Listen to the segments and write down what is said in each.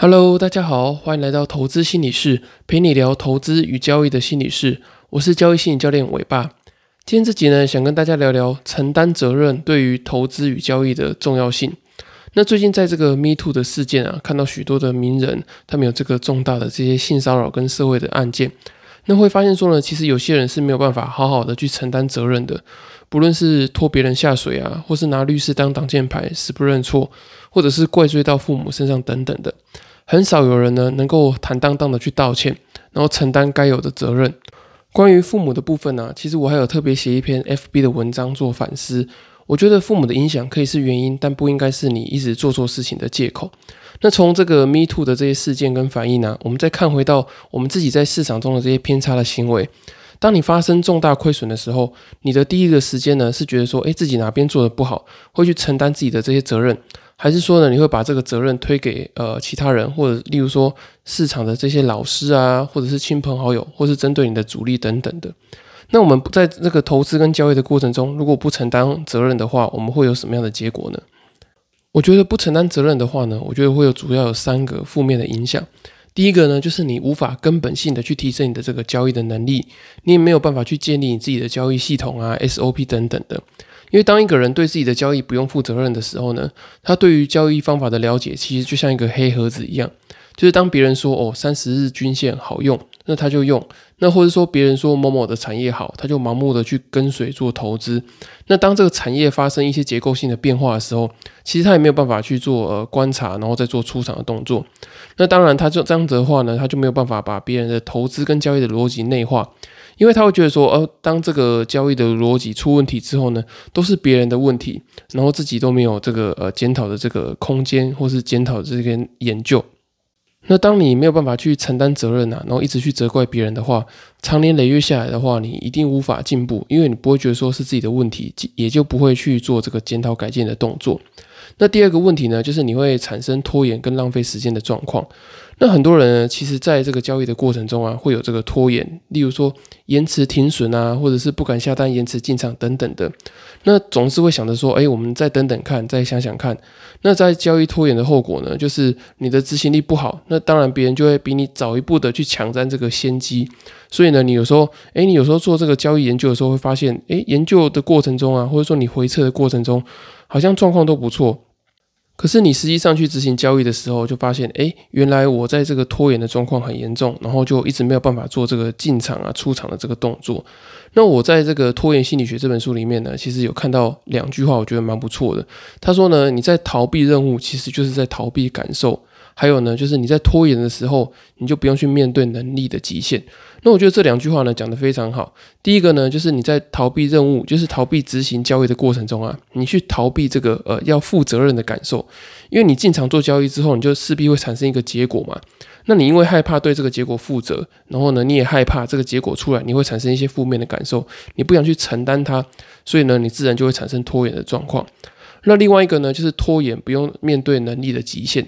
Hello，大家好，欢迎来到投资心理室，陪你聊投资与交易的心理室。我是交易心理教练伟爸。今天这集呢，想跟大家聊聊承担责任对于投资与交易的重要性。那最近在这个 Me Too 的事件啊，看到许多的名人，他们有这个重大的这些性骚扰跟社会的案件，那会发现说呢，其实有些人是没有办法好好的去承担责任的，不论是拖别人下水啊，或是拿律师当挡箭牌，死不认错，或者是怪罪到父母身上等等的。很少有人呢能够坦荡荡的去道歉，然后承担该有的责任。关于父母的部分呢，其实我还有特别写一篇 FB 的文章做反思。我觉得父母的影响可以是原因，但不应该是你一直做错事情的借口。那从这个 Me Too 的这些事件跟反应呢，我们再看回到我们自己在市场中的这些偏差的行为。当你发生重大亏损的时候，你的第一个时间呢是觉得说，诶，自己哪边做的不好，会去承担自己的这些责任。还是说呢，你会把这个责任推给呃其他人，或者例如说市场的这些老师啊，或者是亲朋好友，或是针对你的主力等等的。那我们在这个投资跟交易的过程中，如果不承担责任的话，我们会有什么样的结果呢？我觉得不承担责任的话呢，我觉得会有主要有三个负面的影响。第一个呢，就是你无法根本性的去提升你的这个交易的能力，你也没有办法去建立你自己的交易系统啊、SOP 等等的。因为当一个人对自己的交易不用负责任的时候呢，他对于交易方法的了解其实就像一个黑盒子一样，就是当别人说哦三十日均线好用，那他就用；那或者说别人说某某的产业好，他就盲目的去跟随做投资。那当这个产业发生一些结构性的变化的时候，其实他也没有办法去做呃观察，然后再做出场的动作。那当然，他就这样子的话呢，他就没有办法把别人的投资跟交易的逻辑内化。因为他会觉得说，呃，当这个交易的逻辑出问题之后呢，都是别人的问题，然后自己都没有这个呃检讨的这个空间，或是检讨这个研究。那当你没有办法去承担责任啊，然后一直去责怪别人的话，长年累月下来的话，你一定无法进步，因为你不会觉得说是自己的问题，也就不会去做这个检讨改进的动作。那第二个问题呢，就是你会产生拖延跟浪费时间的状况。那很多人呢，其实在这个交易的过程中啊，会有这个拖延，例如说延迟停损啊，或者是不敢下单、延迟进场等等的。那总是会想着说，哎，我们再等等看，再想想看。那在交易拖延的后果呢，就是你的执行力不好。那当然，别人就会比你早一步的去抢占这个先机。所以呢，你有时候，哎，你有时候做这个交易研究的时候，会发现，哎，研究的过程中啊，或者说你回测的过程中，好像状况都不错。可是你实际上去执行交易的时候，就发现，哎，原来我在这个拖延的状况很严重，然后就一直没有办法做这个进场啊、出场的这个动作。那我在这个拖延心理学这本书里面呢，其实有看到两句话，我觉得蛮不错的。他说呢，你在逃避任务，其实就是在逃避感受。还有呢，就是你在拖延的时候，你就不用去面对能力的极限。那我觉得这两句话呢讲得非常好。第一个呢，就是你在逃避任务，就是逃避执行交易的过程中啊，你去逃避这个呃要负责任的感受，因为你进场做交易之后，你就势必会产生一个结果嘛。那你因为害怕对这个结果负责，然后呢，你也害怕这个结果出来你会产生一些负面的感受，你不想去承担它，所以呢，你自然就会产生拖延的状况。那另外一个呢，就是拖延不用面对能力的极限。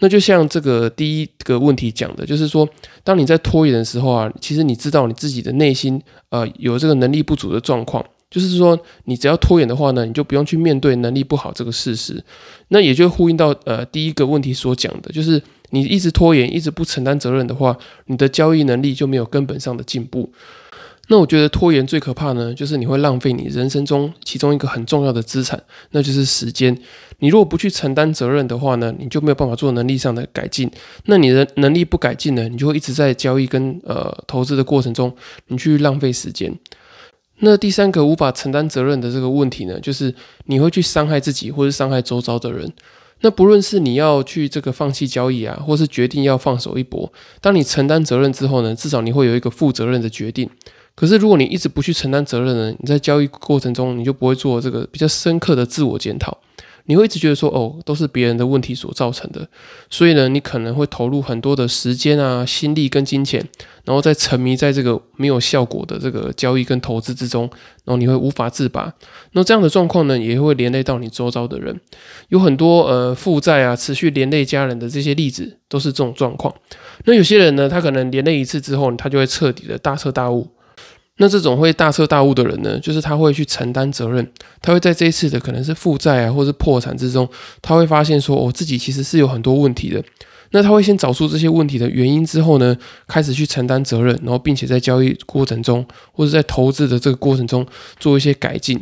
那就像这个第一个问题讲的，就是说，当你在拖延的时候啊，其实你知道你自己的内心呃有这个能力不足的状况，就是说，你只要拖延的话呢，你就不用去面对能力不好这个事实。那也就呼应到呃第一个问题所讲的，就是你一直拖延，一直不承担责任的话，你的交易能力就没有根本上的进步。那我觉得拖延最可怕呢，就是你会浪费你人生中其中一个很重要的资产，那就是时间。你如果不去承担责任的话呢，你就没有办法做能力上的改进。那你的能力不改进呢，你就会一直在交易跟呃投资的过程中，你去浪费时间。那第三个无法承担责任的这个问题呢，就是你会去伤害自己或者伤害周遭的人。那不论是你要去这个放弃交易啊，或是决定要放手一搏，当你承担责任之后呢，至少你会有一个负责任的决定。可是，如果你一直不去承担责任呢？你在交易过程中，你就不会做这个比较深刻的自我检讨。你会一直觉得说，哦，都是别人的问题所造成的。所以呢，你可能会投入很多的时间啊、心力跟金钱，然后再沉迷在这个没有效果的这个交易跟投资之中，然后你会无法自拔。那这样的状况呢，也会连累到你周遭的人。有很多呃负债啊，持续连累家人的这些例子，都是这种状况。那有些人呢，他可能连累一次之后，他就会彻底的大彻大悟。那这种会大彻大悟的人呢，就是他会去承担责任，他会在这一次的可能是负债啊，或是破产之中，他会发现说，我自己其实是有很多问题的。那他会先找出这些问题的原因之后呢，开始去承担责任，然后并且在交易过程中或者在投资的这个过程中做一些改进。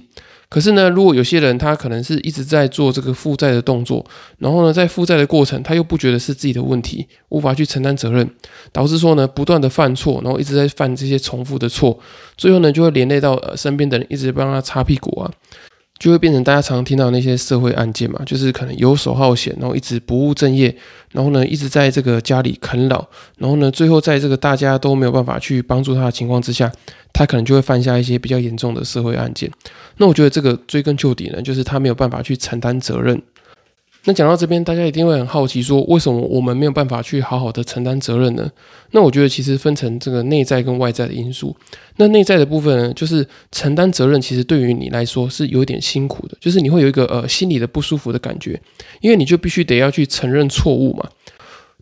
可是呢，如果有些人他可能是一直在做这个负债的动作，然后呢，在负债的过程他又不觉得是自己的问题，无法去承担责任，导致说呢不断的犯错，然后一直在犯这些重复的错，最后呢就会连累到呃身边的人一直帮他擦屁股啊。就会变成大家常听到那些社会案件嘛，就是可能游手好闲，然后一直不务正业，然后呢一直在这个家里啃老，然后呢最后在这个大家都没有办法去帮助他的情况之下，他可能就会犯下一些比较严重的社会案件。那我觉得这个追根究底呢，就是他没有办法去承担责任。那讲到这边，大家一定会很好奇，说为什么我们没有办法去好好的承担责任呢？那我觉得其实分成这个内在跟外在的因素。那内在的部分呢，就是承担责任，其实对于你来说是有点辛苦的，就是你会有一个呃心里的不舒服的感觉，因为你就必须得要去承认错误嘛。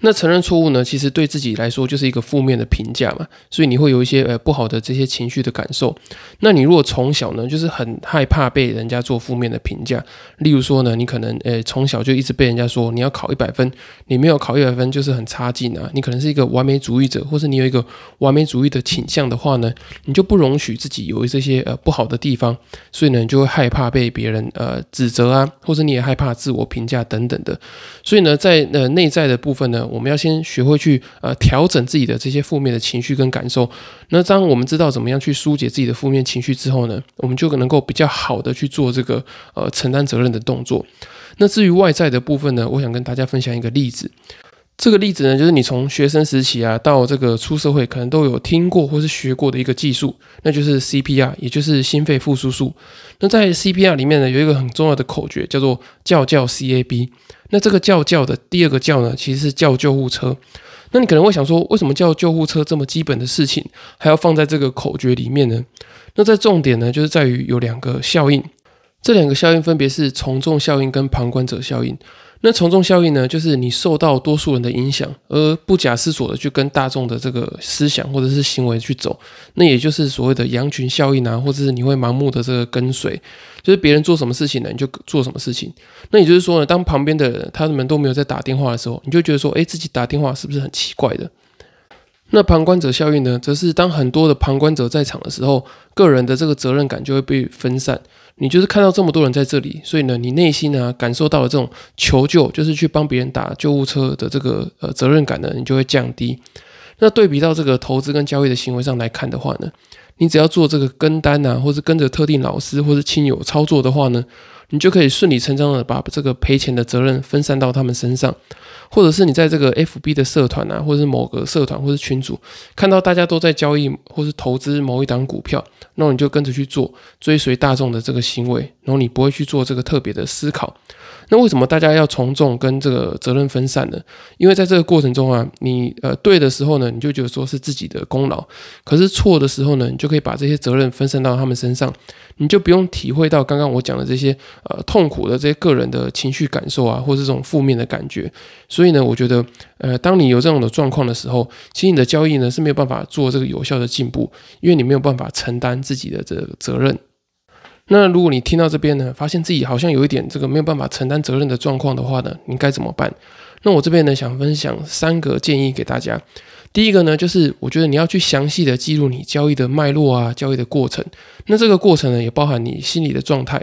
那承认错误呢，其实对自己来说就是一个负面的评价嘛，所以你会有一些呃不好的这些情绪的感受。那你如果从小呢，就是很害怕被人家做负面的评价，例如说呢，你可能呃从小就一直被人家说你要考一百分，你没有考一百分就是很差劲啊，你可能是一个完美主义者，或是你有一个完美主义的倾向的话呢，你就不容许自己有这些呃不好的地方，所以呢，你就会害怕被别人呃指责啊，或者你也害怕自我评价等等的。所以呢，在呃内在的部分呢。我们要先学会去呃调整自己的这些负面的情绪跟感受。那当我们知道怎么样去疏解自己的负面情绪之后呢，我们就能够比较好的去做这个呃承担责任的动作。那至于外在的部分呢，我想跟大家分享一个例子。这个例子呢，就是你从学生时期啊到这个出社会，可能都有听过或是学过的一个技术，那就是 CPR，也就是心肺复苏术。那在 CPR 里面呢，有一个很重要的口诀，叫做叫叫 CAB。那这个叫叫的第二个叫呢，其实是叫救护车。那你可能会想说，为什么叫救护车这么基本的事情，还要放在这个口诀里面呢？那在重点呢，就是在于有两个效应，这两个效应分别是从众效应跟旁观者效应。那从众效应呢，就是你受到多数人的影响，而不假思索的去跟大众的这个思想或者是行为去走，那也就是所谓的羊群效应啊，或者是你会盲目的这个跟随，就是别人做什么事情呢，你就做什么事情。那也就是说呢，当旁边的人他们都没有在打电话的时候，你就觉得说，哎，自己打电话是不是很奇怪的？那旁观者效应呢，则是当很多的旁观者在场的时候，个人的这个责任感就会被分散。你就是看到这么多人在这里，所以呢，你内心呢感受到了这种求救，就是去帮别人打救护车的这个呃责任感呢，你就会降低。那对比到这个投资跟交易的行为上来看的话呢，你只要做这个跟单啊，或是跟着特定老师或是亲友操作的话呢，你就可以顺理成章的把这个赔钱的责任分散到他们身上。或者是你在这个 FB 的社团啊，或者是某个社团或者群组，看到大家都在交易或是投资某一档股票，那你就跟着去做，追随大众的这个行为，然后你不会去做这个特别的思考。那为什么大家要从众跟这个责任分散呢？因为在这个过程中啊，你呃对的时候呢，你就觉得说是自己的功劳；可是错的时候呢，你就可以把这些责任分散到他们身上，你就不用体会到刚刚我讲的这些呃痛苦的这些个人的情绪感受啊，或是这种负面的感觉。所以呢，我觉得呃，当你有这种的状况的时候，其实你的交易呢是没有办法做这个有效的进步，因为你没有办法承担自己的这个责任。那如果你听到这边呢，发现自己好像有一点这个没有办法承担责任的状况的话呢，你该怎么办？那我这边呢想分享三个建议给大家。第一个呢，就是我觉得你要去详细的记录你交易的脉络啊，交易的过程。那这个过程呢，也包含你心理的状态。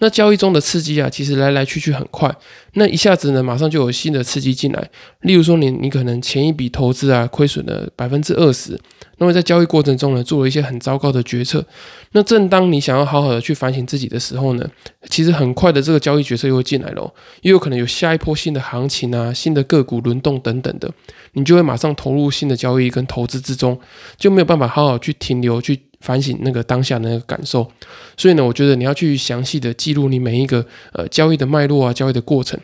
那交易中的刺激啊，其实来来去去很快，那一下子呢，马上就有新的刺激进来。例如说，你你可能前一笔投资啊，亏损了百分之二十，那么在交易过程中呢，做了一些很糟糕的决策。那正当你想要好好的去反省自己的时候呢，其实很快的这个交易决策又会进来了，又有可能有下一波新的行情啊，新的个股轮动等等的，你就会马上投入新的交易跟投资之中，就没有办法好好去停留去。反省那个当下的那个感受，所以呢，我觉得你要去详细的记录你每一个呃交易的脉络啊，交易的过程，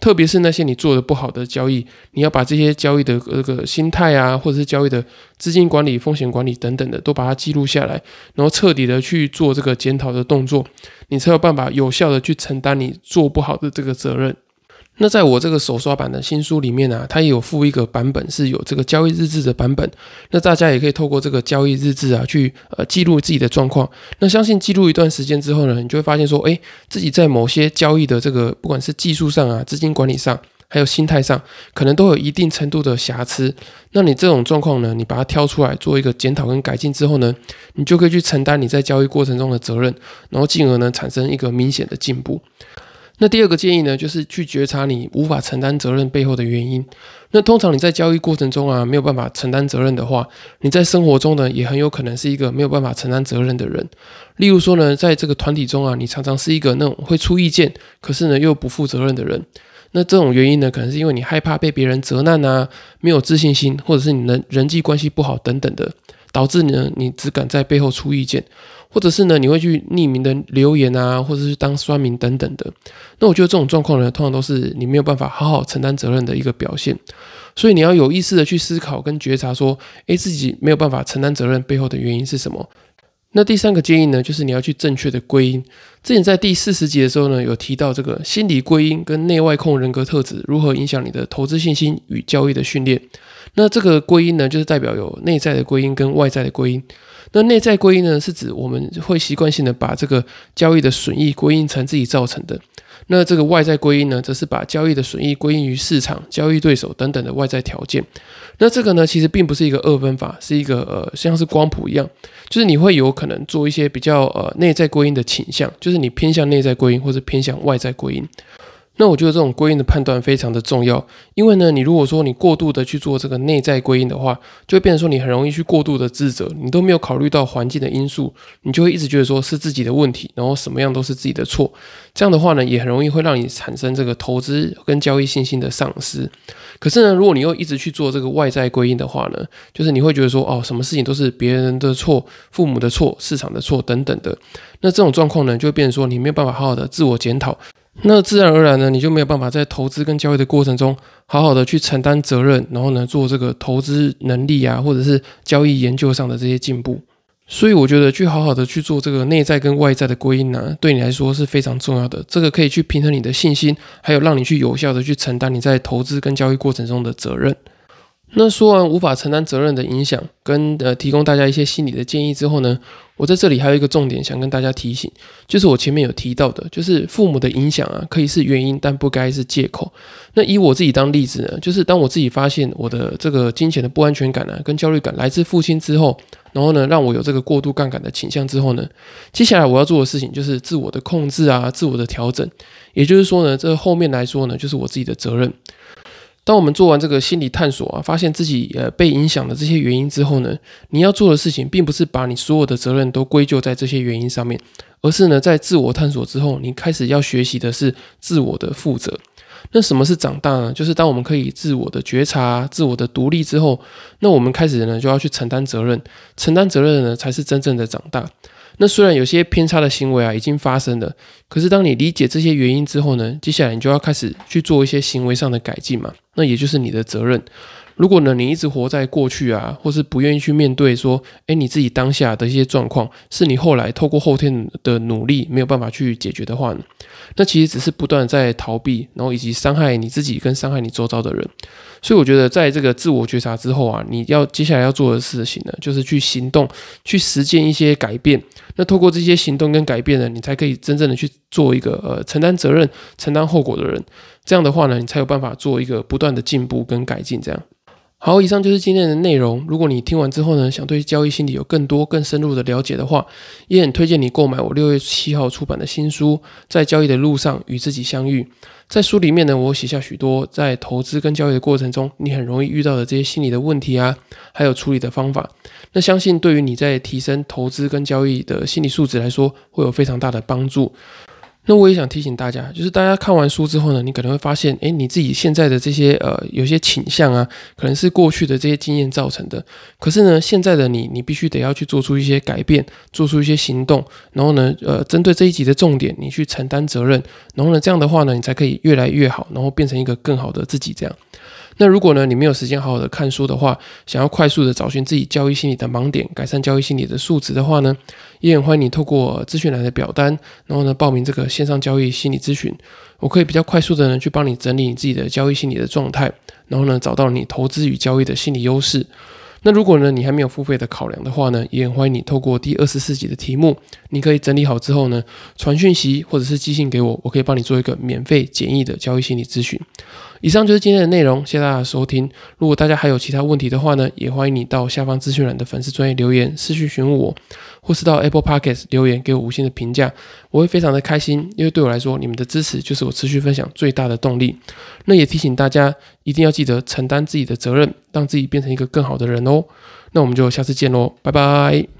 特别是那些你做的不好的交易，你要把这些交易的那个心态啊，或者是交易的资金管理、风险管理等等的，都把它记录下来，然后彻底的去做这个检讨的动作，你才有办法有效的去承担你做不好的这个责任。那在我这个手刷版的新书里面呢，它也有附一个版本是有这个交易日志的版本。那大家也可以透过这个交易日志啊，去呃记录自己的状况。那相信记录一段时间之后呢，你就会发现说，哎，自己在某些交易的这个不管是技术上啊、资金管理上，还有心态上，可能都有一定程度的瑕疵。那你这种状况呢，你把它挑出来做一个检讨跟改进之后呢，你就可以去承担你在交易过程中的责任，然后进而呢产生一个明显的进步。那第二个建议呢，就是去觉察你无法承担责任背后的原因。那通常你在交易过程中啊，没有办法承担责任的话，你在生活中呢，也很有可能是一个没有办法承担责任的人。例如说呢，在这个团体中啊，你常常是一个那种会出意见，可是呢又不负责任的人。那这种原因呢，可能是因为你害怕被别人责难啊，没有自信心，或者是你的人际关系不好等等的，导致呢你只敢在背后出意见。或者是呢，你会去匿名的留言啊，或者是当酸民等等的。那我觉得这种状况呢，通常都是你没有办法好好承担责任的一个表现。所以你要有意识的去思考跟觉察，说，诶，自己没有办法承担责任背后的原因是什么？那第三个建议呢，就是你要去正确的归因。之前在第四十集的时候呢，有提到这个心理归因跟内外控人格特质如何影响你的投资信心与交易的训练。那这个归因呢，就是代表有内在的归因跟外在的归因。那内在归因呢，是指我们会习惯性的把这个交易的损益归因成自己造成的。那这个外在归因呢，则是把交易的损益归因于市场、交易对手等等的外在条件。那这个呢，其实并不是一个二分法，是一个呃，像是光谱一样，就是你会有可能做一些比较呃内在归因的倾向，就是你偏向内在归因或者偏向外在归因。那我觉得这种归因的判断非常的重要，因为呢，你如果说你过度的去做这个内在归因的话，就会变成说你很容易去过度的自责，你都没有考虑到环境的因素，你就会一直觉得说是自己的问题，然后什么样都是自己的错。这样的话呢，也很容易会让你产生这个投资跟交易信心的丧失。可是呢，如果你又一直去做这个外在归因的话呢，就是你会觉得说哦，什么事情都是别人的错、父母的错、市场的错等等的。那这种状况呢，就会变成说你没有办法好好的自我检讨。那自然而然呢，你就没有办法在投资跟交易的过程中，好好的去承担责任，然后呢，做这个投资能力啊，或者是交易研究上的这些进步。所以我觉得去好好的去做这个内在跟外在的归因呢，对你来说是非常重要的。这个可以去平衡你的信心，还有让你去有效的去承担你在投资跟交易过程中的责任。那说完无法承担责任的影响，跟呃提供大家一些心理的建议之后呢，我在这里还有一个重点想跟大家提醒，就是我前面有提到的，就是父母的影响啊，可以是原因，但不该是借口。那以我自己当例子呢，就是当我自己发现我的这个金钱的不安全感呢，跟焦虑感来自父亲之后，然后呢，让我有这个过度杠杆的倾向之后呢，接下来我要做的事情就是自我的控制啊，自我的调整。也就是说呢，这后面来说呢，就是我自己的责任。当我们做完这个心理探索啊，发现自己呃被影响的这些原因之后呢，你要做的事情并不是把你所有的责任都归咎在这些原因上面，而是呢在自我探索之后，你开始要学习的是自我的负责。那什么是长大呢？就是当我们可以自我的觉察、自我的独立之后，那我们开始呢就要去承担责任，承担责任呢才是真正的长大。那虽然有些偏差的行为啊已经发生了，可是当你理解这些原因之后呢，接下来你就要开始去做一些行为上的改进嘛。那也就是你的责任。如果呢，你一直活在过去啊，或是不愿意去面对说，哎，你自己当下的一些状况，是你后来透过后天的努力没有办法去解决的话呢，那其实只是不断在逃避，然后以及伤害你自己跟伤害你周遭的人。所以我觉得，在这个自我觉察之后啊，你要接下来要做的事情呢，就是去行动，去实践一些改变。那透过这些行动跟改变呢，你才可以真正的去做一个呃承担责任、承担后果的人。这样的话呢，你才有办法做一个不断的进步跟改进。这样。好，以上就是今天的内容。如果你听完之后呢，想对交易心理有更多、更深入的了解的话，也很推荐你购买我六月七号出版的新书《在交易的路上与自己相遇》。在书里面呢，我写下许多在投资跟交易的过程中，你很容易遇到的这些心理的问题啊，还有处理的方法。那相信对于你在提升投资跟交易的心理素质来说，会有非常大的帮助。那我也想提醒大家，就是大家看完书之后呢，你可能会发现，诶，你自己现在的这些呃，有些倾向啊，可能是过去的这些经验造成的。可是呢，现在的你，你必须得要去做出一些改变，做出一些行动，然后呢，呃，针对这一集的重点，你去承担责任，然后呢，这样的话呢，你才可以越来越好，然后变成一个更好的自己，这样。那如果呢，你没有时间好好的看书的话，想要快速的找寻自己交易心理的盲点，改善交易心理的素质的话呢，也很欢迎你透过资讯栏的表单，然后呢报名这个线上交易心理咨询，我可以比较快速的呢去帮你整理你自己的交易心理的状态，然后呢找到你投资与交易的心理优势。那如果呢你还没有付费的考量的话呢，也很欢迎你透过第二十四集的题目，你可以整理好之后呢，传讯息或者是寄信给我，我可以帮你做一个免费简易的交易心理咨询。以上就是今天的内容，谢谢大家收听。如果大家还有其他问题的话呢，也欢迎你到下方资讯栏的粉丝专业留言私讯询问我，或是到 Apple Podcast 留言给我五星的评价，我会非常的开心，因为对我来说，你们的支持就是我持续分享最大的动力。那也提醒大家，一定要记得承担自己的责任，让自己变成一个更好的人哦。那我们就下次见喽，拜拜。